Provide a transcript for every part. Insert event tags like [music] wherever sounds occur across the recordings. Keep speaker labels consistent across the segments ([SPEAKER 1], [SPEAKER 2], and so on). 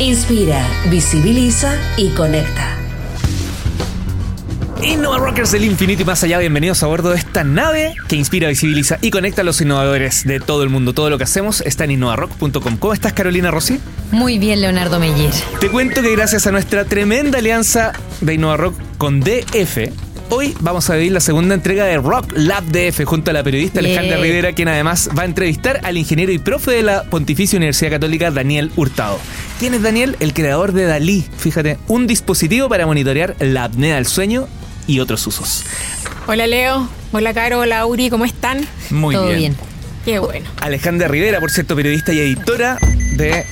[SPEAKER 1] Inspira, visibiliza y conecta.
[SPEAKER 2] Innova Rockers del infinito y más allá, bienvenidos a bordo de esta nave que inspira, visibiliza y conecta a los innovadores de todo el mundo. Todo lo que hacemos está en innovarock.com. ¿Cómo estás, Carolina Rossi?
[SPEAKER 3] Muy bien, Leonardo Meyer.
[SPEAKER 2] Te cuento que gracias a nuestra tremenda alianza de Innova Rock con DF, Hoy vamos a vivir la segunda entrega de Rock Lab DF junto a la periodista Alejandra Rivera, quien además va a entrevistar al ingeniero y profe de la Pontificia Universidad Católica, Daniel Hurtado. ¿Quién es Daniel? El creador de Dalí. Fíjate, un dispositivo para monitorear la apnea del sueño y otros usos.
[SPEAKER 4] Hola Leo, hola Caro, hola Auri, ¿cómo están?
[SPEAKER 2] Muy
[SPEAKER 3] Todo bien.
[SPEAKER 4] Qué bueno.
[SPEAKER 2] Alejandra Rivera, por cierto, periodista y editora de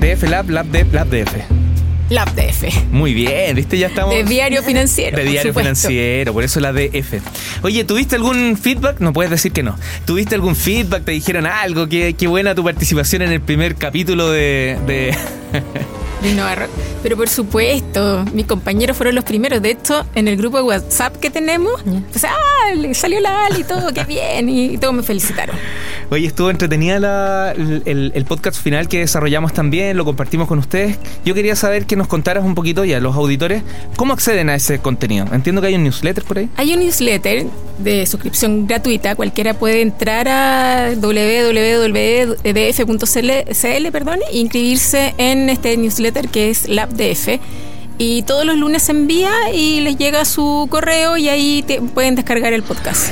[SPEAKER 2] DF Lab, Lab, de, Lab DF.
[SPEAKER 4] Lab DF.
[SPEAKER 2] Muy bien, ¿viste? Ya estamos.
[SPEAKER 4] De diario financiero.
[SPEAKER 2] De diario financiero, por eso la DF. Oye, ¿tuviste algún feedback? No puedes decir que no. ¿Tuviste algún feedback? ¿Te dijeron algo? Qué, qué buena tu participación en el primer capítulo de. de- [laughs]
[SPEAKER 4] De Rock. Pero por supuesto, mis compañeros fueron los primeros. De hecho, en el grupo de WhatsApp que tenemos, pues, ah, le salió la Ali y todo, qué bien. Y todos me felicitaron.
[SPEAKER 2] Oye, estuvo entretenida la- el, el podcast final que desarrollamos también, lo compartimos con ustedes. Yo quería saber que nos contaras un poquito ya, los auditores, cómo acceden a ese contenido. Entiendo que hay un newsletter por ahí.
[SPEAKER 4] Hay un newsletter de suscripción gratuita. Cualquiera puede entrar a www.df.cl perdón, e inscribirse en este newsletter que es LabDF. Y todos los lunes se envía y les llega su correo y ahí te- pueden descargar el podcast.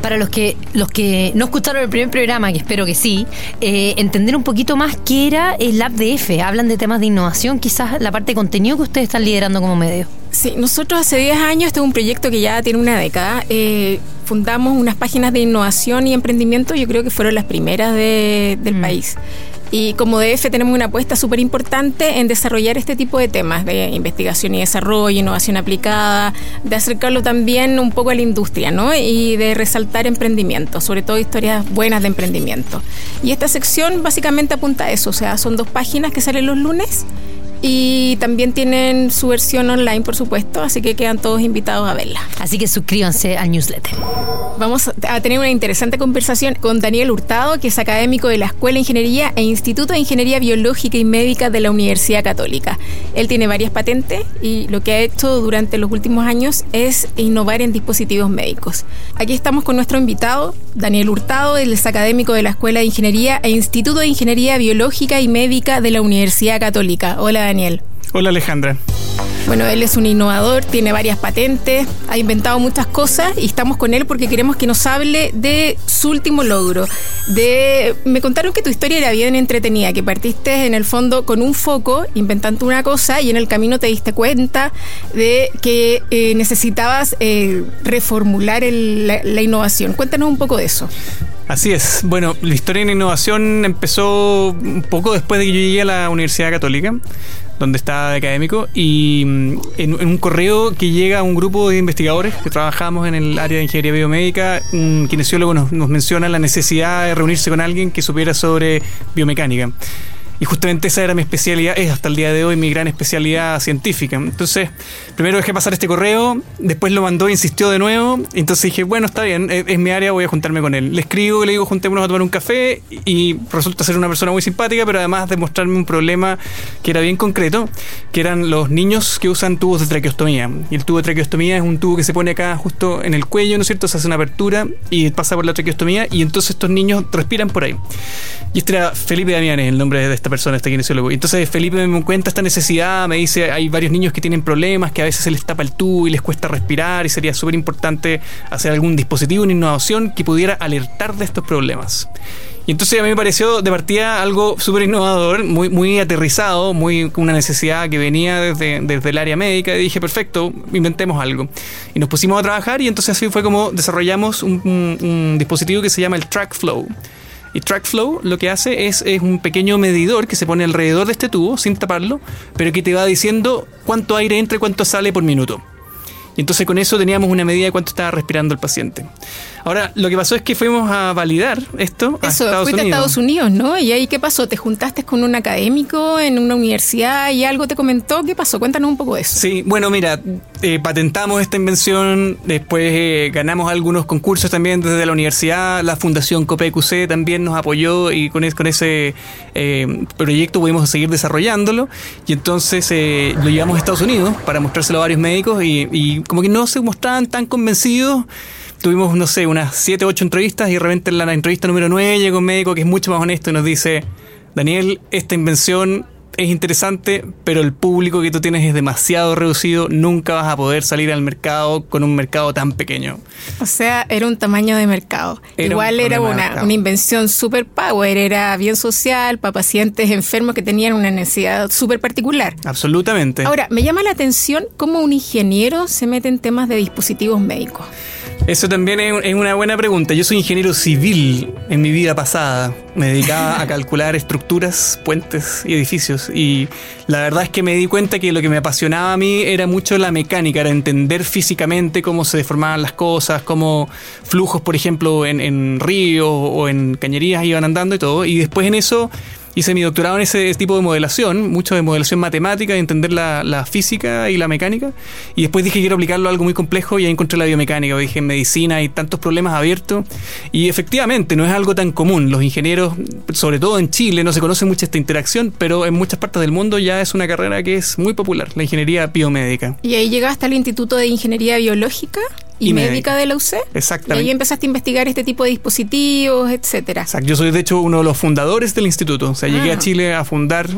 [SPEAKER 3] Para los que los que no escucharon el primer programa, que espero que sí, eh, entender un poquito más qué era el Lab DF. Hablan de temas de innovación, quizás la parte de contenido que ustedes están liderando como medio.
[SPEAKER 4] Sí, nosotros hace 10 años, este es un proyecto que ya tiene una década, eh, fundamos unas páginas de innovación y emprendimiento, yo creo que fueron las primeras de- del
[SPEAKER 3] Mm.
[SPEAKER 4] país. Y como DF tenemos una apuesta súper importante en desarrollar este tipo de temas de investigación y desarrollo, innovación aplicada, de acercarlo también un poco a la industria, ¿no? Y de resaltar emprendimiento, sobre todo historias buenas de emprendimiento. Y esta sección básicamente apunta a eso, o sea, son dos páginas que salen los lunes y también tienen su versión online, por supuesto, así que quedan todos invitados a verla.
[SPEAKER 3] Así que suscríbanse al newsletter.
[SPEAKER 4] Vamos a tener una interesante conversación con Daniel Hurtado, que es académico de la Escuela de Ingeniería e Instituto de Ingeniería Biológica y Médica de la Universidad Católica. Él tiene varias patentes y lo que ha hecho durante los últimos años es innovar en dispositivos médicos. Aquí estamos con nuestro invitado, Daniel Hurtado, él es académico de la Escuela de Ingeniería e Instituto de Ingeniería Biológica y Médica de la Universidad Católica. Hola Daniel.
[SPEAKER 5] Hola Alejandra.
[SPEAKER 4] Bueno, él es un innovador, tiene varias patentes, ha inventado muchas cosas y estamos con él porque queremos que nos hable de su último logro. De, me contaron que tu historia era bien entretenida, que partiste en el fondo con un foco inventando una cosa y en el camino te diste cuenta de que eh, necesitabas eh, reformular el- la, la innovación. Cuéntanos un poco de eso.
[SPEAKER 5] Así es. Bueno, la historia en innovación empezó un poco después de que yo llegué a la Universidad Católica, donde de académico, y mm, en, en un correo que llega a un grupo de investigadores que trabajamos en el área de ingeniería biomédica, un kinesiólogo nos, nos menciona la necesidad de reunirse con alguien que supiera sobre biomecánica. Y justamente esa era mi especialidad, es hasta el día de hoy mi gran especialidad científica. Entonces, primero dejé pasar este correo, después lo mandó e insistió de nuevo. Entonces dije, bueno, está bien, es, es mi área, voy a juntarme con él. Le escribo, le digo, juntémonos a tomar un café y resulta ser una persona muy simpática, pero además de mostrarme un problema que era bien concreto, que eran los niños que usan tubos de traqueostomía. Y el tubo de traqueostomía es un tubo que se pone acá justo en el cuello, ¿no es cierto? Se hace una apertura y pasa por la traqueostomía y entonces estos niños respiran por ahí. Y este era Felipe Damianes, el nombre de esta persona, este kinesiólogo. Entonces Felipe me cuenta esta necesidad, me dice, hay varios niños que tienen problemas, que a veces se les tapa el tubo y les cuesta respirar y sería súper importante hacer algún dispositivo, una innovación que pudiera alertar de estos problemas. Y entonces a mí me pareció de partida algo súper innovador, muy, muy aterrizado, muy una necesidad que venía desde, desde el área médica. Y dije, perfecto, inventemos algo. Y nos pusimos a trabajar y entonces así fue como desarrollamos un dispositivo que se llama el Track Flow. Y TrackFlow lo que hace es, es un pequeño medidor que se pone alrededor de este tubo sin taparlo, pero que te va diciendo cuánto aire entra y cuánto sale por minuto. Y entonces con eso teníamos una medida de cuánto estaba respirando el paciente. Ahora, lo que pasó es que fuimos a validar esto a
[SPEAKER 4] Eso,
[SPEAKER 5] Estados
[SPEAKER 4] fuiste
[SPEAKER 5] Unidos.
[SPEAKER 4] a Estados Unidos, ¿no? ¿Y ahí qué pasó? ¿Te juntaste con un académico en una universidad y algo te comentó? ¿Qué pasó? Cuéntanos un poco de eso.
[SPEAKER 5] Sí, bueno, mira, eh, patentamos esta invención, después eh, ganamos algunos concursos también desde la universidad, la Fundación COPEQC también nos apoyó y con, es- con ese eh, proyecto pudimos seguir desarrollándolo y entonces eh, lo llevamos a Estados Unidos para mostrárselo a varios médicos y, y como que no se mostraban tan convencidos. Tuvimos, no sé, unas 7, 8 entrevistas y de repente en la entrevista número 9 llega un médico que es mucho más honesto y nos dice, Daniel, esta invención es interesante, pero el público que tú tienes es demasiado reducido, nunca vas a poder salir al mercado con un mercado tan pequeño.
[SPEAKER 4] O sea, era un tamaño de mercado.
[SPEAKER 5] Era un
[SPEAKER 4] Igual era una, una invención super power, era bien social para pacientes enfermos que tenían una necesidad súper particular.
[SPEAKER 5] Absolutamente.
[SPEAKER 4] Ahora, me llama la atención cómo un ingeniero se mete en temas de dispositivos médicos.
[SPEAKER 5] Eso también es, una buena pregunta. Yo soy ingeniero civil en mi vida pasada. Me dedicaba a calcular estructuras, puentes y edificios. Y la verdad es que me di cuenta que lo que me apasionaba a mí era mucho la mecánica, era entender físicamente cómo se deformaban las cosas, cómo flujos, por ejemplo, en, en ríos o en cañerías iban andando y todo. Y después en eso hice mi doctorado en ese tipo de modelación, mucho de modelación matemática, de entender la, la física y la mecánica. Y después dije quiero aplicarlo a algo muy complejo y ahí encontré la biomecánica. Dije en medicina hay tantos problemas abiertos. Y efectivamente no es algo tan común. Los ingenieros, sobre todo en Chile, no se conoce mucho esta interacción, pero en muchas partes del mundo ya es una carrera que es muy popular, la ingeniería biomédica.
[SPEAKER 4] Y ahí llegaste al Instituto de Ingeniería Biológica y,
[SPEAKER 5] Y
[SPEAKER 4] Médica
[SPEAKER 5] médica.
[SPEAKER 4] de la UC. Y
[SPEAKER 5] Exactamente.
[SPEAKER 4] ahí empezaste a investigar este tipo de dispositivos, etcétera.
[SPEAKER 5] Exacto. Yo soy de hecho uno de los fundadores del instituto. O sea, llegué
[SPEAKER 4] Ah.
[SPEAKER 5] a Chile a fundar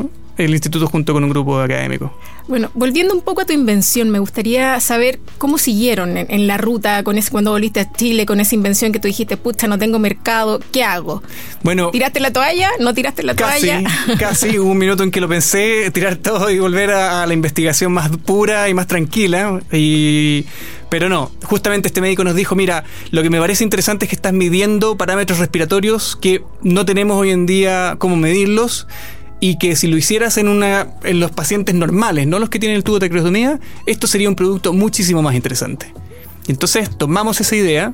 [SPEAKER 5] el instituto junto con un grupo de académicos.
[SPEAKER 4] Bueno, volviendo un poco a tu invención, me gustaría saber cómo siguieron en, en la ruta con ese, cuando volviste a Chile con esa invención que tú dijiste, pucha, no tengo mercado, ¿qué hago?
[SPEAKER 5] Bueno,
[SPEAKER 4] ¿Tiraste la toalla? ¿No tiraste la
[SPEAKER 5] Casi,
[SPEAKER 4] toalla? [laughs]
[SPEAKER 5] casi hubo un minuto en que lo pensé, tirar todo y volver a, a la investigación más pura y más tranquila. Y, pero no, justamente este médico nos dijo, mira, lo que me parece interesante es que estás midiendo parámetros respiratorios que no tenemos hoy en día cómo medirlos y que si lo hicieras en una en los pacientes normales, no los que tienen el tubo de traqueotomía, esto sería un producto muchísimo más interesante. Entonces tomamos esa idea,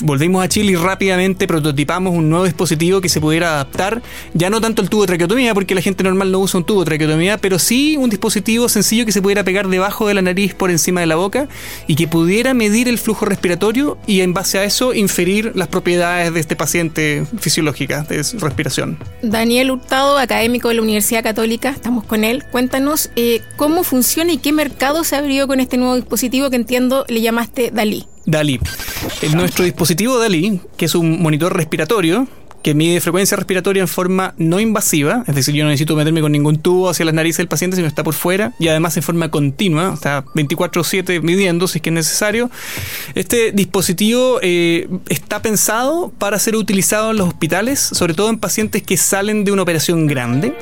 [SPEAKER 5] volvimos a Chile y rápidamente prototipamos un nuevo dispositivo que se pudiera adaptar, ya no tanto el tubo de traqueotomía, porque la gente normal no usa un tubo de traqueotomía, pero sí un dispositivo sencillo que se pudiera pegar debajo de la nariz por encima de la boca y que pudiera medir el flujo respiratorio y en base a eso inferir las propiedades de este paciente fisiológicas de respiración.
[SPEAKER 4] Daniel Hurtado, académico de la Universidad Católica, estamos con él. Cuéntanos eh, cómo funciona y qué mercado se abrió con este nuevo dispositivo que entiendo le llamaste Dalí.
[SPEAKER 5] DALI. El, nuestro dispositivo DALI, que es un monitor respiratorio, que mide frecuencia respiratoria en forma no invasiva, es decir, yo no necesito meterme con ningún tubo hacia las narices del paciente, sino está por fuera, y además en forma continua, o sea, 24/7 midiendo si es que es necesario. Este dispositivo eh, está pensado para ser utilizado en los hospitales, sobre todo en pacientes que salen de una operación grande.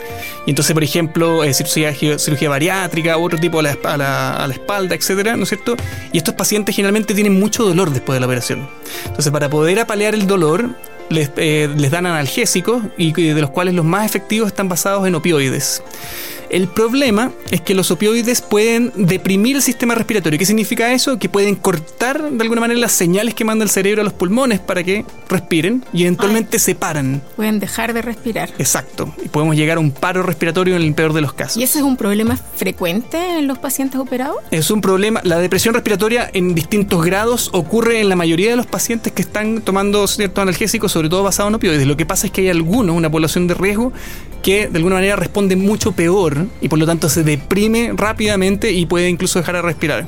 [SPEAKER 5] Y entonces, por ejemplo, eh, cirugía, cirugía bariátrica u otro tipo a la, a la- a la espalda, etcétera, ¿no es cierto? Y estos pacientes generalmente tienen mucho dolor después de la operación. Entonces, para poder apalear el dolor, les, eh, les dan analgésicos y de los cuales los más efectivos están basados en opioides. El problema es que los opioides pueden deprimir el sistema respiratorio. ¿Qué significa eso? Que pueden cortar de alguna manera las señales que manda el cerebro a los pulmones para que respiren y eventualmente se paran.
[SPEAKER 4] Pueden dejar de respirar.
[SPEAKER 5] Exacto. Y podemos llegar a un paro respiratorio en el peor de los casos.
[SPEAKER 4] ¿Y ese es un problema frecuente en los pacientes operados?
[SPEAKER 5] Es un problema. La depresión respiratoria en distintos grados ocurre en la mayoría de los pacientes que están tomando ciertos analgésicos, sobre todo basados en opioides. Lo que pasa es que hay algunos, una población de riesgo, que de alguna manera responde mucho peor y por lo tanto se deprime rápidamente y puede incluso dejar de respirar.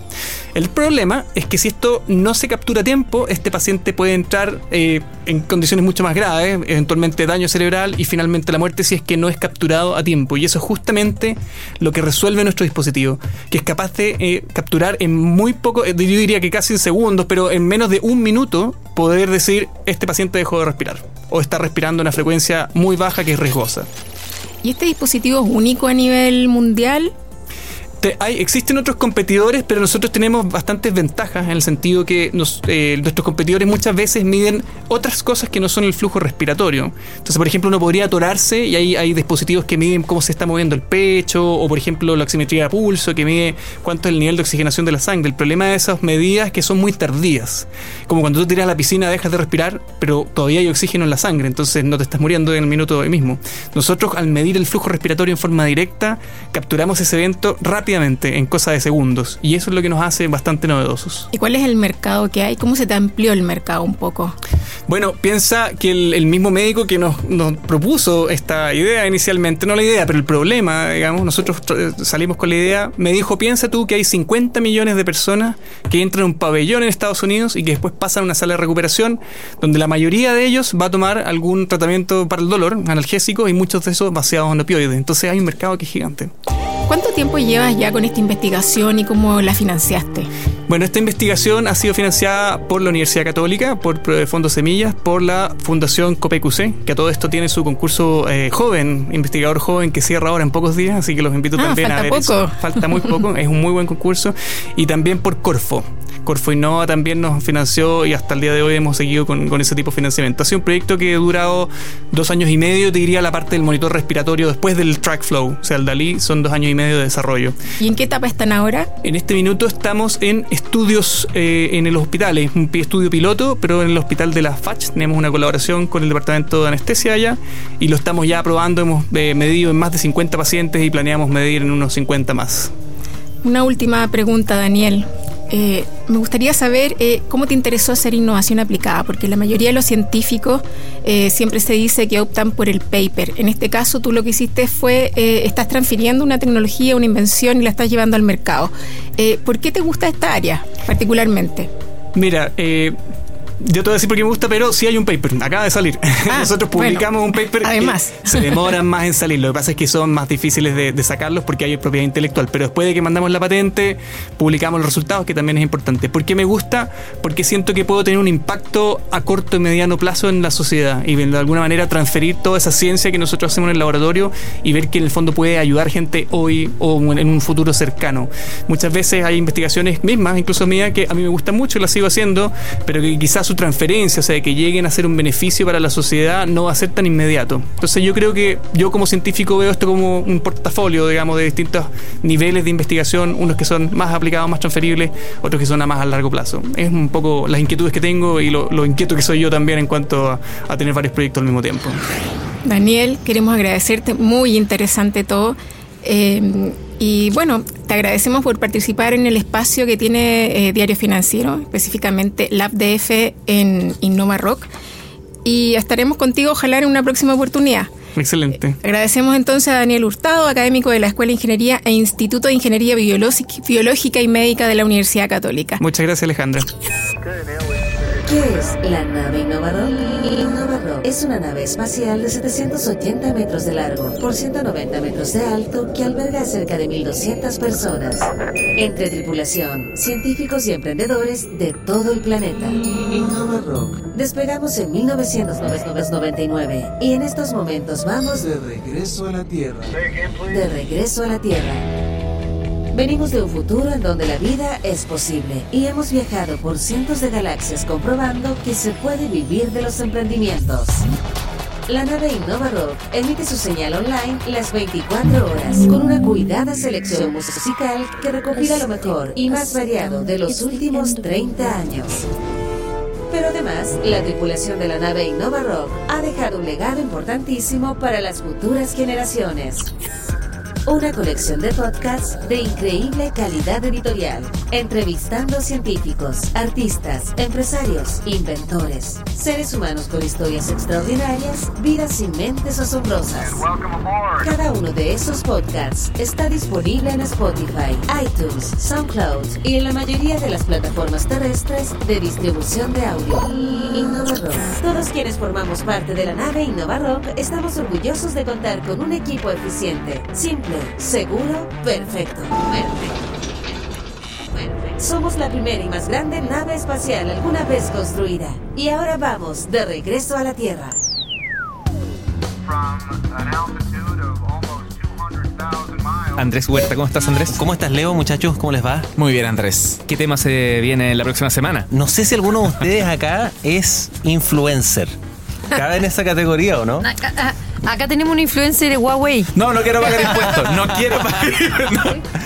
[SPEAKER 5] El problema es que si esto no se captura a tiempo, este paciente puede entrar eh, en condiciones mucho más graves, eventualmente daño cerebral y finalmente la muerte si es que no es capturado a tiempo. Y eso es justamente lo que resuelve nuestro dispositivo, que es capaz de eh, capturar en muy poco, eh, yo diría que casi en segundos, pero en menos de un minuto, poder decir este paciente dejó de respirar o está respirando una frecuencia muy baja que es riesgosa.
[SPEAKER 4] ¿Y este dispositivo es único a nivel mundial?
[SPEAKER 5] Hay, existen otros competidores, pero nosotros tenemos bastantes ventajas en el sentido que eh, nuestros competidores muchas veces miden otras cosas que no son el flujo respiratorio. Entonces, por ejemplo, uno podría atorarse y hay, hay dispositivos que miden cómo se está moviendo el pecho, o por ejemplo, la oximetría de pulso, que mide cuánto es el nivel de oxigenación de la sangre. El problema de esas medidas es que son muy tardías. Como cuando tú tiras a la piscina, dejas de respirar, pero todavía hay oxígeno en la sangre, entonces no te estás muriendo en el minuto mismo. Nosotros, al medir el flujo respiratorio en forma directa, capturamos ese evento rápidamente, en cosa de segundos, y eso es lo que nos hace bastante novedosos.
[SPEAKER 4] ¿Y cuál es el mercado que hay? ¿Cómo se te amplió el mercado un poco?
[SPEAKER 5] Bueno, piensa que el, el mismo médico que nos, nos propuso esta idea inicialmente, no la idea, pero el problema, digamos, nosotros tr- salimos con la idea, me dijo, piensa tú que hay 50 millones de personas que entran a un pabellón en Estados Unidos y que después pasan a una sala de recuperación, donde la mayoría de ellos va a tomar algún tratamiento para el dolor, analgésico, y muchos de esos baseados en opioides. Entonces hay un mercado que es gigante.
[SPEAKER 4] ¿Cuánto tiempo llevas ya con esta investigación y cómo la financiaste?
[SPEAKER 5] Bueno, esta investigación ha sido financiada por la Universidad Católica, por Fondo Semillas, por la Fundación COPEQC, que a todo esto tiene su concurso eh, joven, investigador joven, que cierra ahora en pocos días, así que los invito
[SPEAKER 4] Ah,
[SPEAKER 5] también a
[SPEAKER 4] falta
[SPEAKER 5] ver
[SPEAKER 4] poco.
[SPEAKER 5] eso. Falta muy poco, es un muy buen concurso. Y también por Corfo. Corfo Innova también nos financió y hasta el día de hoy hemos seguido con, con ese tipo de financiamiento. Ha sido un proyecto que ha durado dos años y medio, te diría la parte del monitor respiratorio después del track flow, o sea, el DALI son dos años y medio de desarrollo.
[SPEAKER 4] ¿Y en qué etapa están ahora?
[SPEAKER 5] En este minuto estamos en estudios eh, en los hospitales, un pi- estudio piloto, pero en el hospital de la FACH tenemos una colaboración con el departamento de anestesia allá y lo estamos ya probando, hemos eh, medido en más de 50 pacientes y planeamos medir en unos 50 más.
[SPEAKER 4] Una última pregunta, Daniel. Eh, me gustaría saber eh, cómo te interesó hacer innovación aplicada, porque la mayoría de los científicos eh, siempre se dice que optan por el paper. En este caso, tú lo que hiciste fue, estás transfiriendo una tecnología, una invención y la estás llevando al mercado. ¿Por qué te gusta esta área particularmente?
[SPEAKER 5] Mira, yo te voy a decir por qué me gusta, pero sí hay un paper, acaba de salir. [laughs]
[SPEAKER 4] Ah,
[SPEAKER 5] Nosotros
[SPEAKER 4] bueno,
[SPEAKER 5] publicamos un paper
[SPEAKER 4] además.
[SPEAKER 5] que se [laughs] demoran más en salir. Lo que pasa es que son más difíciles de, de sacarlos porque hay propiedad intelectual. Pero después de que mandamos la patente, publicamos los resultados, que también es importante. ¿Por qué me gusta? Porque siento que puedo tener un impacto a corto y mediano plazo en la sociedad y de alguna manera transferir toda esa ciencia que nosotros hacemos en el laboratorio y ver que en el fondo puede ayudar gente hoy o en un futuro cercano. Muchas veces hay investigaciones mismas, incluso mías, que a mí me gustan mucho y las sigo haciendo, pero que quizás su transferencia, o sea, que lleguen a ser un beneficio para la sociedad, no va a ser tan inmediato. Entonces yo creo que yo como científico veo esto como un portafolio, digamos, de distintos niveles de investigación, unos que son más aplicados, más transferibles, otros que son a más a largo plazo. Es un poco las inquietudes que tengo y lo, inquieto que soy yo también en cuanto a, a tener varios proyectos al mismo tiempo.
[SPEAKER 4] Daniel, queremos agradecerte, muy interesante todo. Eh, y bueno, te agradecemos por participar en el espacio que tiene eh, Diario Financiero, específicamente LabDF en Innova Rock. Y estaremos contigo, ojalá, en una próxima oportunidad.
[SPEAKER 5] Excelente.
[SPEAKER 4] Agradecemos entonces a Daniel Hurtado, académico de la Escuela de Ingeniería e Instituto de Ingeniería Biológica Biológica y Médica de la Universidad Católica.
[SPEAKER 5] Muchas gracias Alejandra.
[SPEAKER 1] ¿Qué es la nave Innovador? Innovador es una nave espacial de 780 metros de largo por 190 metros de alto que alberga a cerca de 1.200 personas. Entre tripulación, científicos y emprendedores de todo el planeta. Innovador. Despegamos en 1999 y en estos momentos vamos
[SPEAKER 6] De regreso a la Tierra.
[SPEAKER 1] de regreso a la Tierra. Venimos de un futuro en donde la vida es posible y hemos viajado por cientos de galaxias comprobando que se puede vivir de los emprendimientos. La nave Innova Rock emite su señal online las 24 horas con una cuidada selección musical que recopila lo mejor y más variado de los últimos 30 años. Pero además, la tripulación de la nave Innova Rock ha dejado un legado importantísimo para las futuras generaciones. Una colección de podcasts de increíble calidad editorial, entrevistando científicos, artistas, empresarios, inventores, seres humanos con historias extraordinarias, vidas sin mentes asombrosas. Cada uno de esos podcasts está disponible en Spotify, iTunes, SoundCloud y en la mayoría de las plataformas terrestres de distribución de audio. Innova Rock. Todos quienes formamos parte de la nave Innova Rock estamos orgullosos de contar con un equipo eficiente, simple, seguro, perfecto. Perfecto. Perfecto. Somos la primera y más grande nave espacial alguna vez construida. Y ahora vamos de regreso a la Tierra.
[SPEAKER 7] from an altitude of almost 200,000 miles.
[SPEAKER 2] Andrés Huerta. ¿Cómo estás, Andrés?
[SPEAKER 6] ¿Cómo estás, Leo, muchachos? ¿Cómo les va?
[SPEAKER 7] Muy bien, Andrés.
[SPEAKER 2] ¿Qué tema se viene la próxima semana?
[SPEAKER 6] No sé si alguno de ustedes acá es influencer. ¿Cabe en esa categoría o no?
[SPEAKER 3] Acá, tenemos un influencer de Huawei.
[SPEAKER 7] No, no quiero pagar impuestos. No quiero pagar impuestos.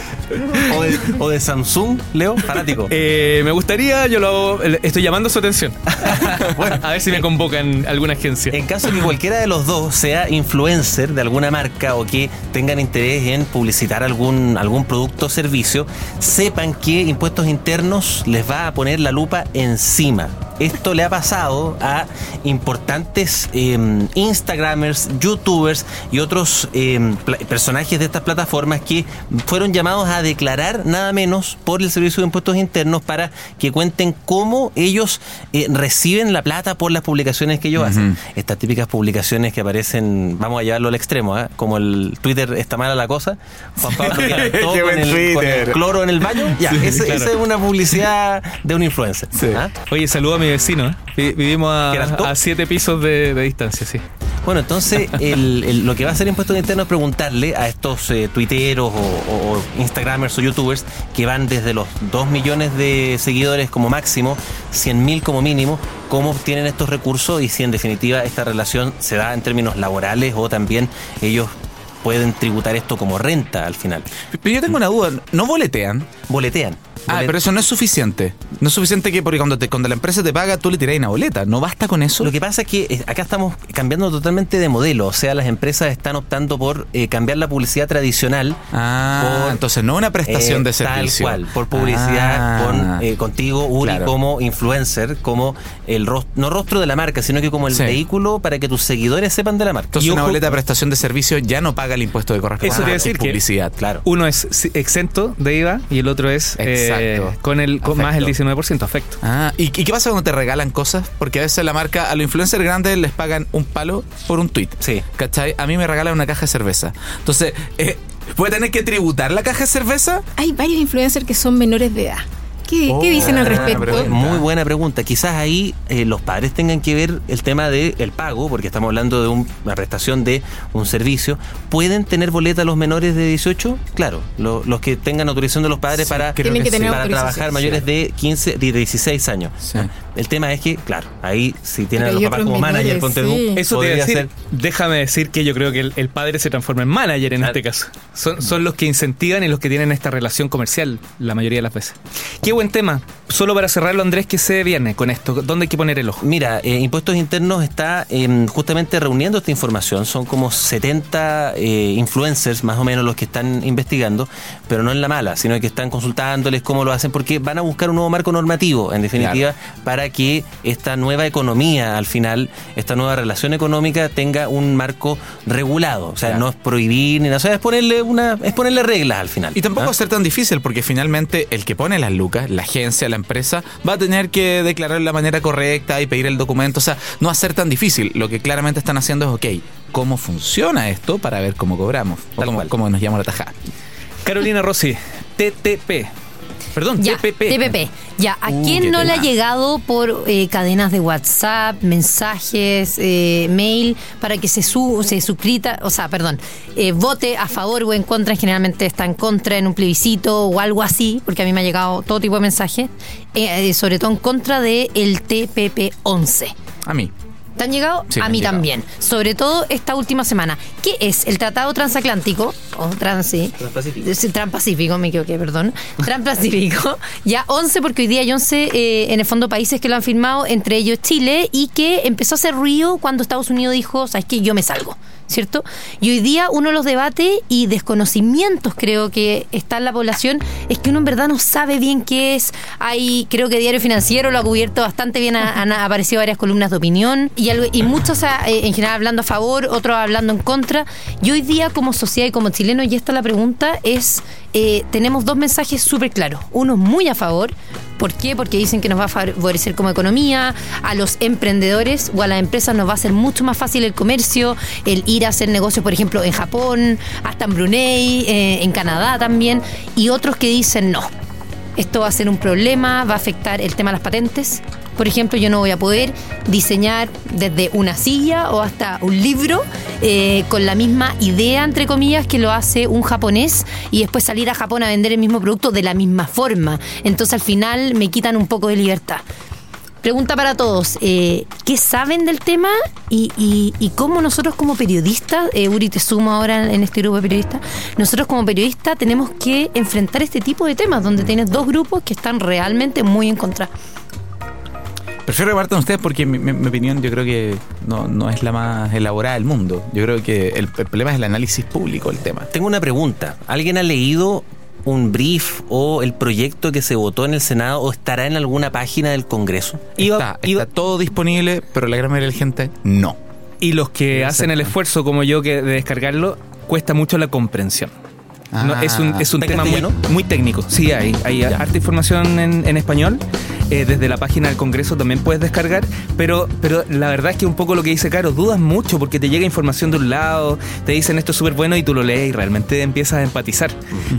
[SPEAKER 6] ¿O de, o de Samsung, Leo? Fanático. [laughs]
[SPEAKER 2] Eh, me gustaría, yo lo hago- estoy llamando su atención. [laughs] bueno, a ver si me convocan alguna agencia.
[SPEAKER 6] En caso de que cualquiera de los dos sea influencer de alguna marca o que tengan interés en publicitar algún, algún producto o servicio, sepan que Impuestos Internos les va a poner la lupa encima. Esto le ha pasado a importantes eh, Instagramers, YouTubers y otros eh, pla- personajes de estas plataformas que fueron llamados a declarar nada menos por el Servicio de Impuestos Internos para que cuenten cómo ellos eh, reciben la plata por las publicaciones que ellos hacen. Estas típicas publicaciones que aparecen, vamos a llevarlo al extremo, ¿ah? como el Twitter está mala la cosa. Juan Pablo [laughs]
[SPEAKER 7] Qué
[SPEAKER 6] con,
[SPEAKER 7] buen
[SPEAKER 6] el, con el
[SPEAKER 7] Twitter.
[SPEAKER 6] cloro en el baño. Ya,
[SPEAKER 2] Claro.
[SPEAKER 6] esa es una publicidad de un influencer.
[SPEAKER 7] Sí.
[SPEAKER 6] ¿ah?
[SPEAKER 2] Oye, saludo a mi vecino. ¿eh? Vi- Vivimos
[SPEAKER 6] ¿Que eran
[SPEAKER 2] a, a siete pisos de, de distancia, sí.
[SPEAKER 6] Bueno, entonces [laughs] el- el- lo que va a hacer Impuestos Internos es preguntarle a estos eh, tuiteros o, o- o Instagramers o YouTubers que van desde los 2 millones de seguidores como máximo, 100 mil como mínimo, cómo obtienen estos recursos y si en definitiva esta relación se da en términos laborales o también ellos pueden tributar esto como renta al final.
[SPEAKER 7] Pero yo tengo una duda. ¿No boletean?
[SPEAKER 6] Boletean.
[SPEAKER 7] Ah, pero eso no es suficiente. No es suficiente que porque cuando, te, cuando la empresa te paga, tú le tiráis una boleta. ¿No basta con eso?
[SPEAKER 6] Lo que pasa es que eh, acá estamos cambiando totalmente de modelo, o sea, las empresas están optando por eh, cambiar la publicidad tradicional
[SPEAKER 7] Ah,
[SPEAKER 6] por-
[SPEAKER 7] entonces no una prestación
[SPEAKER 6] Eh,
[SPEAKER 7] de servicio.
[SPEAKER 6] Tal cual, por publicidad
[SPEAKER 7] Ah.
[SPEAKER 6] con, eh, contigo, Uri,
[SPEAKER 7] Claro.
[SPEAKER 6] como influencer, como el rostro, no rostro de la marca, sino que como el
[SPEAKER 7] Sí.
[SPEAKER 6] vehículo para que tus seguidores sepan de la marca.
[SPEAKER 7] Entonces
[SPEAKER 2] Y
[SPEAKER 7] una
[SPEAKER 2] ojo-
[SPEAKER 7] boleta de prestación de servicio ya no paga el impuesto de correspondencia.
[SPEAKER 2] Eso
[SPEAKER 7] es
[SPEAKER 2] decir que-
[SPEAKER 7] publicidad.
[SPEAKER 6] Claro.
[SPEAKER 2] Uno es exento de IVA y el otro es eh,
[SPEAKER 7] Exacto.
[SPEAKER 2] con el con más el
[SPEAKER 7] Afecto.
[SPEAKER 2] 19% afecto.
[SPEAKER 7] Ah, ¿y, y qué pasa cuando te regalan cosas? Porque a veces la marca, a los influencers grandes les pagan un palo por un tweet.
[SPEAKER 6] Sí.
[SPEAKER 7] ¿Cachai? A mí me regalan una caja de cerveza. Entonces, eh, ¿puede tener que tributar la caja de cerveza?
[SPEAKER 4] Hay varios influencers que son menores de edad. ¿Qué,
[SPEAKER 7] Oh,
[SPEAKER 4] qué dicen al respecto?
[SPEAKER 7] pregunta.
[SPEAKER 6] Muy buena pregunta. Quizás ahí eh, los padres tengan que ver el tema del el pago, porque estamos hablando de un- una prestación de un servicio. ¿Pueden tener boleta los menores de 18? Claro, lo- los que tengan autorización de los padres
[SPEAKER 7] Sí,
[SPEAKER 6] para,
[SPEAKER 7] creo
[SPEAKER 4] Tienen que
[SPEAKER 7] sí.
[SPEAKER 4] tener
[SPEAKER 6] para trabajar mayores de 15, de 16 años.
[SPEAKER 7] Sí.
[SPEAKER 6] El tema es que, claro, ahí si tienen a los papás como manager, ponte tú.
[SPEAKER 2] Eso te decir.
[SPEAKER 6] ser-
[SPEAKER 2] Déjame decir que yo creo que el, el padre se transforma en manager en
[SPEAKER 6] Claro.
[SPEAKER 2] este caso. Son, son los que incentivan y los que tienen esta relación comercial la mayoría de las veces. Qué buen tema. Solo para cerrarlo, Andrés, que se viene con esto? ¿Dónde hay que poner el ojo?
[SPEAKER 6] Mira, eh, Impuestos Internos está em, justamente reuniendo esta información. Son como 70 eh, influencers, más o menos, los que están investigando, pero no en la mala, sino que están consultándoles cómo lo hacen, porque van a buscar un nuevo marco normativo, en definitiva, para que esta nueva economía, al final, esta nueva relación económica tenga un marco regulado. O sea,
[SPEAKER 7] Claro.
[SPEAKER 6] no es prohibir ni nada, o sea, es ponerle, una, es ponerle reglas al final.
[SPEAKER 7] Y tampoco
[SPEAKER 6] ¿ah?
[SPEAKER 7] va a ser tan difícil porque finalmente el que pone las lucas, la agencia, la empresa, va a tener que declarar de la manera correcta y pedir el documento. O sea, no va a ser tan difícil. Lo que claramente están haciendo es, ok, ¿cómo funciona esto para ver cómo cobramos? O
[SPEAKER 6] Tal
[SPEAKER 7] cómo, cómo nos llama la tajada.
[SPEAKER 2] Carolina Rossi, TTP. Perdón,
[SPEAKER 3] Ya,
[SPEAKER 2] TPP.
[SPEAKER 3] TPP. Ya, ¿a
[SPEAKER 7] Uh,
[SPEAKER 3] quién no le ha llegado por eh, cadenas de WhatsApp, mensajes, eh, mail, para que se, su, se suscrita, o sea, perdón, eh, vote a favor o en contra? Generalmente está en contra en un plebiscito o algo así, porque a mí me ha llegado todo tipo de mensajes, eh, sobre todo en contra del el TPP-11.
[SPEAKER 7] A mí.
[SPEAKER 3] ¿Te han llegado?
[SPEAKER 7] Sí,
[SPEAKER 3] a mí
[SPEAKER 7] llegado.
[SPEAKER 3] también. Sobre todo esta última semana. ¿Qué es el Tratado Transatlántico? O trans, sí.
[SPEAKER 6] Transpacífico.
[SPEAKER 3] Transpacífico, me equivoqué, perdón. [laughs] Transpacífico. Ya 11, porque hoy día hay 11 eh, en el fondo países que lo han firmado, entre ellos Chile, y que empezó a hacer ruido cuando Estados Unidos dijo, ¿sabes qué? Yo me salgo. ¿Cierto? Y hoy día uno de los debates y desconocimientos creo que está en la población es que uno en verdad no sabe bien qué es. Hay, creo que Diario Financiero lo ha cubierto bastante bien, ha- han aparecido varias columnas de opinión y, algo- y muchos eh, en general hablando a favor, otros hablando en contra. Y hoy día como sociedad y como chilenos, y esta es la pregunta, es, eh, tenemos dos mensajes súper claros. Uno muy a favor, ¿Por qué? Porque dicen que nos va a favorecer como economía, a los emprendedores o a las empresas nos va a hacer mucho más fácil el comercio, el ir a hacer negocios, por ejemplo, en Japón, hasta en Brunei, eh, en Canadá también, y otros que dicen no. Esto va a ser un problema, va a afectar el tema de las patentes. Por ejemplo, yo no voy a poder diseñar desde una silla o hasta un libro eh, con la misma idea, entre comillas, que lo hace un japonés y después salir a Japón a vender el mismo producto de la misma forma. Entonces al final me quitan un poco de libertad. Pregunta para todos, eh, ¿qué saben del tema y, cómo nosotros como periodistas, eh, Uri te sumo ahora en este grupo de periodistas, nosotros como periodistas tenemos que enfrentar este tipo de temas donde tienes dos grupos que están realmente muy en contra?
[SPEAKER 7] Prefiero que partan ustedes porque mi, mi- mi opinión yo creo que no, no es la más elaborada del mundo. Yo creo que el, el problema es el análisis público del tema.
[SPEAKER 6] Tengo una pregunta. ¿Alguien ha leído un brief o el proyecto que se votó en el Senado o estará en alguna página del Congreso?
[SPEAKER 7] está, está todo disponible, pero la gran mayoría de la gente no.
[SPEAKER 2] Y los que hacen el esfuerzo, como yo, que de descargarlo, cuesta mucho la comprensión. No,
[SPEAKER 7] Ah.
[SPEAKER 2] es un, es un
[SPEAKER 6] ¿Está en
[SPEAKER 2] tema muy, muy técnico. Sí, hay, hay harta información en, en español. Eh, desde la página del Congreso también puedes descargar. Pero, pero la verdad es que un poco lo que dice Caro, dudas mucho porque te llega información de un lado, te dicen esto es súper bueno y tú lo lees y realmente empiezas a empatizar.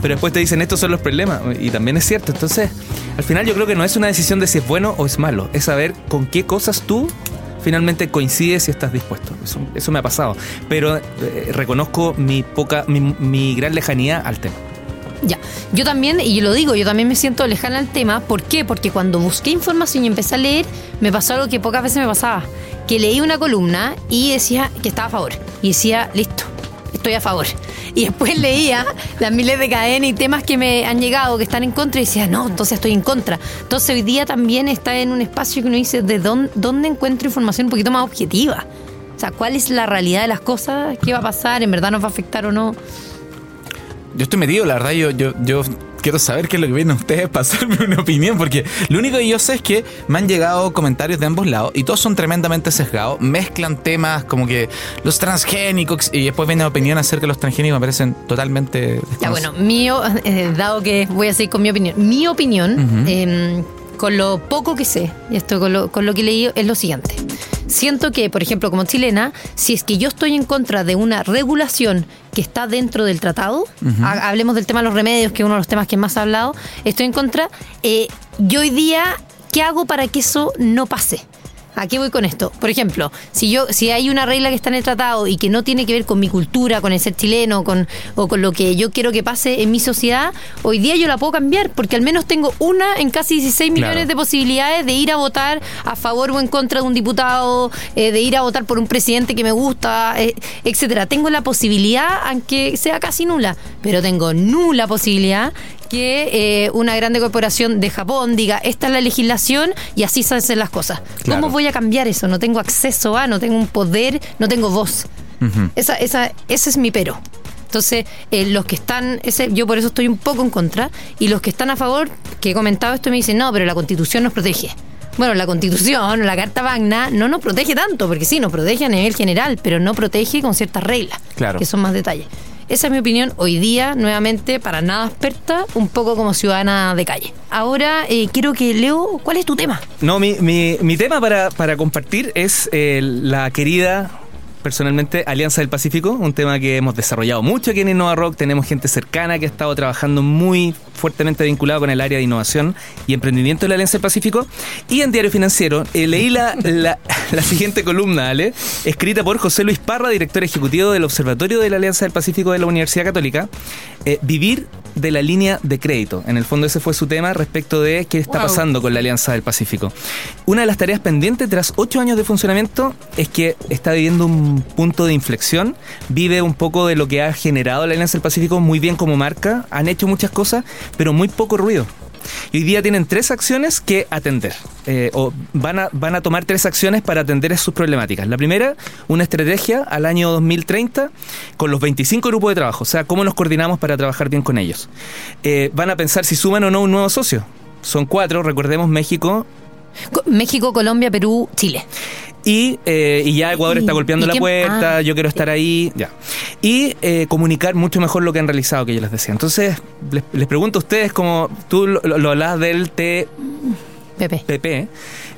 [SPEAKER 2] Pero después te dicen estos son los problemas. Y también es cierto. Entonces, al final yo creo que no es una decisión de si es bueno o es malo. Es saber con qué cosas tú finalmente coincides y estás dispuesto. Eso, eso me ha pasado. Pero eh, reconozco mi poca, mi, mi gran lejanía al tema.
[SPEAKER 3] Ya, yo también, y lo digo, yo también me siento lejana al tema. ¿Por qué? Porque cuando busqué información y empecé a leer, me pasó algo que pocas veces me pasaba. Que leí una columna y decía que estaba a favor. Y decía, listo, estoy a favor. [laughs] Y después leía las miles de cadenas y temas que me han llegado que están en contra y decía, no, entonces estoy en contra. Entonces hoy día también está en un espacio que uno dice, ¿de dónde, dónde encuentro información un poquito más objetiva? O sea, ¿cuál es la realidad de las cosas? ¿Qué va a pasar? ¿En verdad nos va a afectar o no?
[SPEAKER 7] Yo estoy metido, la verdad, yo, yo, yo quiero saber qué es lo que vienen ustedes para [laughs] hacerme una opinión, porque lo único que yo sé es que me han llegado comentarios de ambos lados y todos son tremendamente sesgados, mezclan temas como que los transgénicos y después viene opinión acerca de los transgénicos me parecen totalmente...
[SPEAKER 3] Ya bueno, mío, eh, dado que voy a seguir con mi opinión, mi opinión, eh, con lo poco que sé, y esto con lo, con lo que he leído, es lo siguiente. Siento que, por ejemplo, como chilena, si es que yo estoy en contra de una regulación que está dentro del tratado, ha- hablemos del tema de los remedios, que es uno de los temas que más ha hablado, estoy en contra, eh, yo hoy día, ¿qué hago para que eso no pase? ¿A qué voy con esto? Por ejemplo, si yo, si hay una regla que está en el tratado y que no tiene que ver con mi cultura, con el ser chileno, con, o con lo que yo quiero que pase en mi sociedad, hoy día yo la puedo cambiar, porque al menos tengo una en casi 16 millones
[SPEAKER 7] Claro.
[SPEAKER 3] de posibilidades de ir a votar a favor o en contra de un diputado, eh, de ir a votar por un presidente que me gusta, eh, etcétera. Tengo la posibilidad, aunque sea casi nula, pero tengo nula posibilidad que eh, una grande corporación de Japón diga esta es la legislación y así se hacen las cosas.
[SPEAKER 7] Claro.
[SPEAKER 3] ¿Cómo voy a cambiar eso? No tengo acceso a, no tengo un poder, no tengo voz. esa, esa, ese es mi pero. Entonces, eh, los que están, ese, yo por eso estoy un poco en contra, y los que están a favor, que he comentado esto, me dicen, no, pero la constitución nos protege. Bueno, la constitución, la Carta Magna, no nos protege tanto, porque sí, nos protege a nivel general, pero no protege con ciertas reglas,
[SPEAKER 7] Claro.
[SPEAKER 3] que son más detalles. Esa es mi opinión hoy día, nuevamente, para nada experta, un poco como ciudadana de calle. Ahora, eh, quiero que Leo, ¿cuál es tu tema?
[SPEAKER 2] No, mi, mi, mi tema para, para compartir es eh, la querida, personalmente, Alianza del Pacífico, un tema que hemos desarrollado mucho aquí en Innova Rock. Tenemos gente cercana que ha estado trabajando muy fuertemente vinculado con el área de innovación y emprendimiento de la Alianza del Pacífico. Y en Diario Financiero eh, leí la, [laughs] siguiente columna, Ale, escrita por José Luis Parra, director ejecutivo del Observatorio de la Alianza del Pacífico de la Universidad Católica. eh, vivir de la línea de crédito. En el fondo ese fue su tema respecto de qué está
[SPEAKER 3] Wow.
[SPEAKER 2] pasando con la Alianza del Pacífico. Una de las tareas pendientes tras ocho años de funcionamiento es que está viviendo un punto de inflexión, vive un poco de lo que ha generado la Alianza del Pacífico muy bien como marca, han hecho muchas cosas, pero muy poco ruido. Hoy día tienen tres acciones que atender. eh, o van a, van a tomar tres acciones para atender sus problemáticas. La primera, una estrategia al año 2030 con los 25 grupos de trabajo. O sea, cómo nos coordinamos para trabajar bien con ellos. Eh, van a pensar si suman o no un nuevo socio. Son cuatro, recordemos México,
[SPEAKER 3] Co- México, Colombia, Perú, Chile.
[SPEAKER 2] Y, eh, y ya Ecuador
[SPEAKER 3] ¿Y-
[SPEAKER 2] está golpeando la puerta,
[SPEAKER 3] ah,
[SPEAKER 2] yo quiero estar ahí, ya. Y eh, comunicar mucho mejor lo que han realizado, que yo les decía. Entonces, les, les pregunto a ustedes, como tú lo, lo, hablabas del TPP,
[SPEAKER 3] Pepe.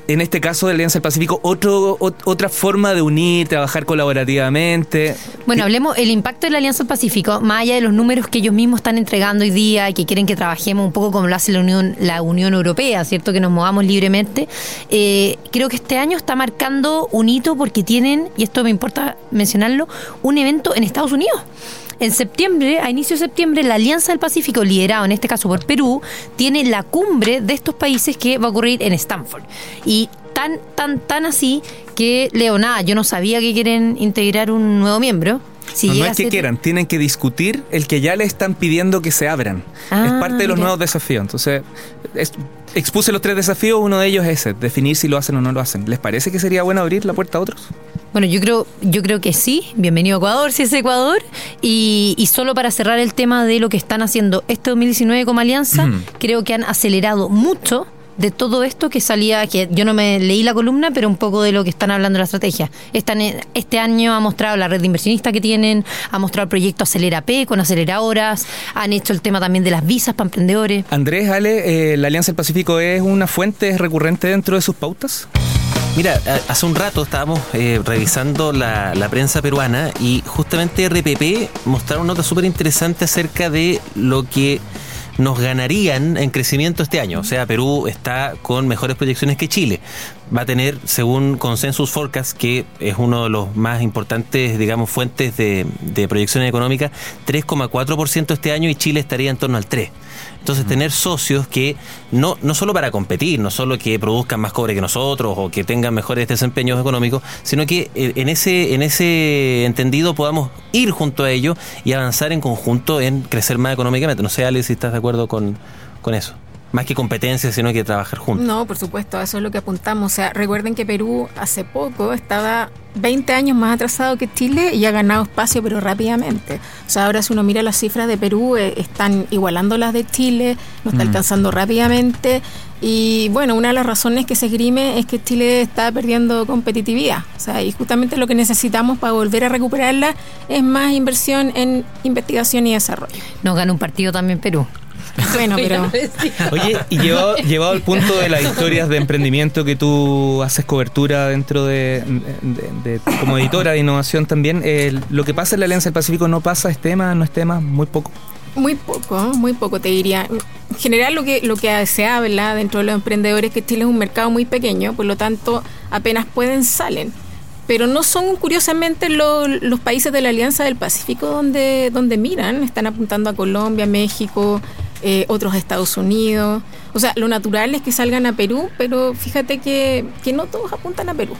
[SPEAKER 2] En este caso de Alianza del Pacífico, otro, ot- otra forma de unir, trabajar colaborativamente.
[SPEAKER 3] Bueno, hablemos el impacto de la Alianza del Pacífico, más allá de los números que ellos mismos están entregando hoy día y que quieren que trabajemos un poco como lo hace la Unión, la Unión Europea, ¿cierto? Que nos movamos libremente. Eh, creo que este año está marcando un hito porque tienen, y esto me importa mencionarlo, un evento en Estados Unidos. En septiembre, a inicio de septiembre, la Alianza del Pacífico, liderado en este caso por Perú, tiene la cumbre de estos países que va a ocurrir en Stanford. Y tan, tan, tan así que, Leo, nada, yo no sabía que quieren integrar un nuevo miembro. Si
[SPEAKER 2] no, es que quieran, tienen que discutir el que ya le están pidiendo que se abran.
[SPEAKER 3] Ah,
[SPEAKER 2] es parte de los
[SPEAKER 3] mira.
[SPEAKER 2] nuevos desafíos. Entonces, es- expuse los tres desafíos, uno de ellos es ese, definir si lo hacen o no lo hacen. ¿Les parece que sería bueno abrir la puerta a otros?
[SPEAKER 3] Bueno, yo creo, yo creo que sí. Bienvenido a Ecuador, si es Ecuador. Y, y solo para cerrar el tema de lo que están haciendo este 2019 como alianza, creo que han acelerado mucho de todo esto que salía, que yo no me leí la columna, pero un poco de lo que están hablando de la estrategia. Están este año ha mostrado la red de inversionistas que tienen, ha mostrado el proyecto Acelera P con aceleradoras, han hecho el tema también de las visas para emprendedores.
[SPEAKER 2] Andrés, Ale, eh, ¿la Alianza del Pacífico es una fuente es recurrente dentro de sus pautas?
[SPEAKER 6] Mira, hace un rato estábamos eh, revisando la, la prensa peruana y justamente RPP mostraron nota súper interesante acerca de lo que nos ganarían en crecimiento este año. O sea, Perú está con mejores proyecciones que Chile. Va a tener, según Consensus Forecast, que es uno de los más importantes, digamos, fuentes de, proyecciones económicas, 3,4% este año y Chile estaría en torno al 3%. Entonces, tener socios que no, no solo para competir, no solo que produzcan más cobre que nosotros o que tengan mejores desempeños económicos, sino que eh, en ese, en ese entendido podamos ir junto a ellos y avanzar en conjunto en crecer más económicamente. No sé, Ale, si estás de acuerdo con, con eso. Más que competencia, sino que trabajar juntos.
[SPEAKER 4] No, por supuesto, a eso es lo que apuntamos. O sea, recuerden que Perú hace poco estaba 20 años más atrasado que Chile y ha ganado espacio, pero rápidamente. O sea, ahora si uno mira las cifras de Perú, eh, están igualando las de Chile, nos está alcanzando rápidamente. Y bueno, una de las razones que se esgrime es que Chile está perdiendo competitividad. O sea, y justamente lo que necesitamos para volver a recuperarla es más inversión en investigación y desarrollo.
[SPEAKER 3] Nos gana un partido también Perú. [laughs]
[SPEAKER 4] Bueno, pero... [laughs]
[SPEAKER 2] Oye, y llevado, llevado al punto de las historias de emprendimiento que tú haces cobertura dentro de, de- de- como editora de innovación también, eh, lo que pasa en la Alianza del Pacífico no pasa, es tema, no es tema, muy poco.
[SPEAKER 4] Muy poco, muy poco te diría. En general lo que, lo que se habla dentro de los emprendedores es que Chile es un mercado muy pequeño, por lo tanto apenas pueden salen. Pero no son curiosamente lo- los países de la Alianza del Pacífico donde, donde miran, están apuntando a Colombia, México, eh, otros a Estados Unidos. O sea, lo natural es que salgan a Perú, pero fíjate que, que no todos apuntan a Perú.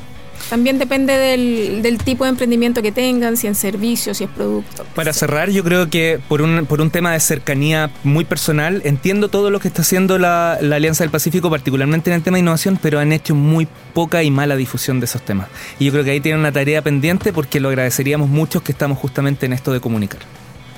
[SPEAKER 4] También depende del, del tipo de emprendimiento que tengan, si en servicios, si es producto.
[SPEAKER 2] Para cerrar, yo creo que por un, por un tema de cercanía muy personal, entiendo todo lo que está haciendo la, la Alianza del Pacífico, particularmente en el tema de innovación, pero han hecho muy poca y mala difusión de esos temas. Y yo creo que ahí tienen una tarea pendiente porque lo agradeceríamos muchos que estamos justamente en esto de comunicar.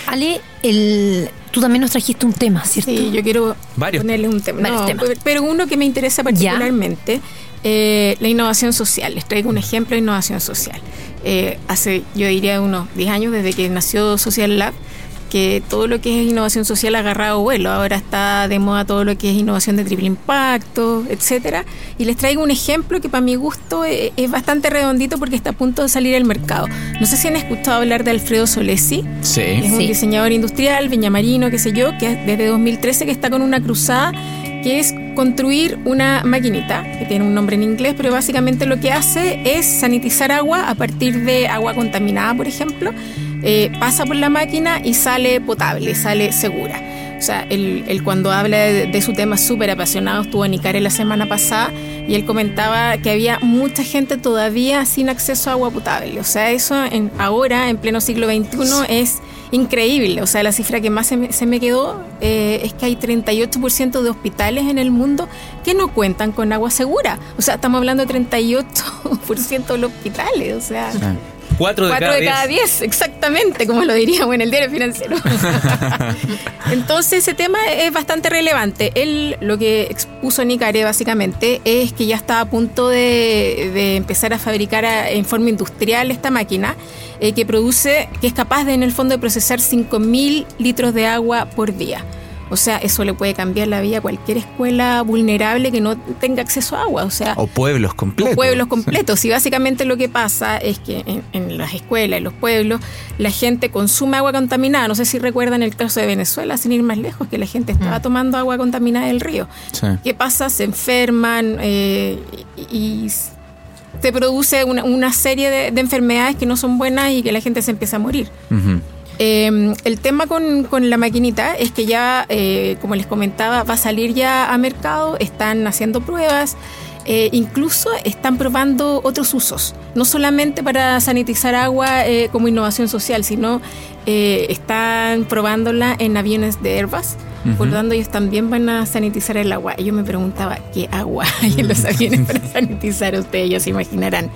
[SPEAKER 3] Ale, el, tú también nos trajiste un tema, ¿cierto?
[SPEAKER 4] Sí, yo quiero
[SPEAKER 2] Varios
[SPEAKER 4] ponerle un tema.
[SPEAKER 3] Varios
[SPEAKER 4] No,
[SPEAKER 3] temas.
[SPEAKER 4] pero- Pero uno que me interesa particularmente, eh, la innovación social. Les traigo un ejemplo de innovación social. Eh, hace, yo diría, unos 10 años desde que nació Social Lab, que todo lo que es innovación social ha agarrado vuelo. Ahora está de moda todo lo que es innovación de triple impacto, etcétera. Y les traigo un ejemplo que para mi gusto eh, es bastante redondito porque está a punto de salir al mercado. No sé si han escuchado hablar de Alfredo Solesi. Es
[SPEAKER 7] Sí.
[SPEAKER 4] un
[SPEAKER 3] Sí.
[SPEAKER 4] diseñador industrial, viñamarino, qué sé yo, que desde 2013 que está con una cruzada que es construir una maquinita, que tiene un nombre en inglés, pero básicamente lo que hace es sanitizar agua a partir de agua contaminada, por ejemplo, eh, pasa por la máquina y sale potable, sale segura. O sea, él, él cuando habla de, de su tema súper apasionado, estuvo en Icare la semana pasada y él comentaba que había mucha gente todavía sin acceso a agua potable. O sea, eso en, ahora, en pleno siglo XXI, es increíble. O sea, la cifra que más se me, se me quedó eh, es que hay 38% de hospitales en el mundo que no cuentan con agua segura. O sea, estamos hablando de 38% de los hospitales. O sea,
[SPEAKER 2] Cuatro de
[SPEAKER 4] Cuatro
[SPEAKER 2] cada
[SPEAKER 4] de cada
[SPEAKER 2] diez.
[SPEAKER 4] diez, exactamente, como lo diríamos en el diario financiero. [laughs] Entonces ese tema es bastante relevante. Él lo que expuso Nicare básicamente es que ya está a punto de, de empezar a fabricar a- en forma industrial esta máquina eh, que produce, que es capaz de en el fondo de procesar 5.000 litros de agua por día. O sea, eso le puede cambiar la vida a cualquier escuela vulnerable que no tenga acceso a agua. O sea,
[SPEAKER 7] O pueblos completos.
[SPEAKER 4] pueblos completos. Y básicamente lo que pasa es que en, en las escuelas, en los pueblos, la gente consume agua contaminada. No sé si recuerdan el caso de Venezuela, sin ir más lejos, que la gente estaba tomando agua contaminada del río.
[SPEAKER 7] Sí.
[SPEAKER 4] ¿Qué pasa? Se enferman eh, y, se produce una, una serie de, de enfermedades que no son buenas y que la gente se empieza a morir. Eh, el tema con, con la maquinita es que ya, eh, como les comentaba, va a salir ya a mercado, están haciendo pruebas, eh, incluso están probando otros usos, no solamente para sanitizar agua eh, como innovación social, sino eh, están probándola en aviones de Airbus. Por lo tanto, ellos también van a sanitizar el agua. Y yo me preguntaba, ¿qué agua [laughs] hay en los aviones para [laughs] sanitizar? Ustedes ya se imaginarán.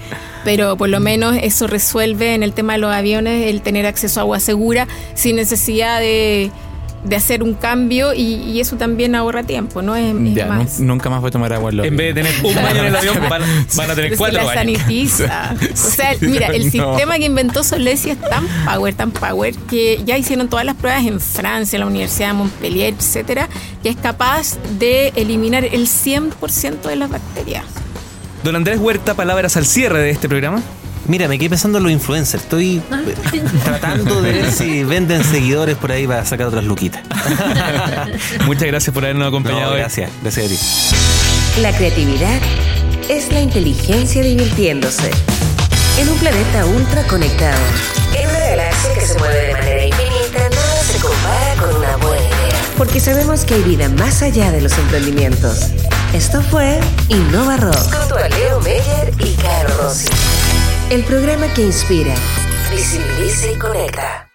[SPEAKER 4] Pero por lo menos eso resuelve en el tema de los aviones el tener acceso a agua segura sin necesidad de, de hacer un cambio y, y eso también ahorra tiempo, ¿no? Es, es
[SPEAKER 7] Ya,
[SPEAKER 4] más.
[SPEAKER 7] nu- nunca más voy a tomar agua en
[SPEAKER 2] En vez de tener un baño en el avión, van, van a tener
[SPEAKER 4] Pero si
[SPEAKER 2] cuatro
[SPEAKER 4] la
[SPEAKER 2] baños.
[SPEAKER 4] sanitiza. [laughs] O sea, mira, el
[SPEAKER 7] No.
[SPEAKER 4] sistema que inventó Solesi es tan power, tan power, que ya hicieron todas las pruebas en Francia, en la Universidad de Montpellier, etcétera, que es capaz de eliminar el 100% de las bacterias.
[SPEAKER 2] Don Andrés Huerta, palabras al cierre de este programa.
[SPEAKER 6] Mira, me quedé pensando en los influencers. Estoy [laughs] eh, tratando de ver si venden seguidores por ahí para sacar otras luquitas. [laughs]
[SPEAKER 2] Muchas gracias por habernos acompañado
[SPEAKER 6] No,
[SPEAKER 2] hoy.
[SPEAKER 6] gracias, gracias a ti.
[SPEAKER 1] La creatividad es la inteligencia divirtiéndose. En un planeta ultra conectado. En una galaxia que se mueve de manera infinita, nada se compara con una buena idea. Porque sabemos que hay vida más allá de los emprendimientos. Esto fue Innova Rock. Junto a Leo Meyer y Caro Rossi. El programa que inspira, visibiliza y conecta.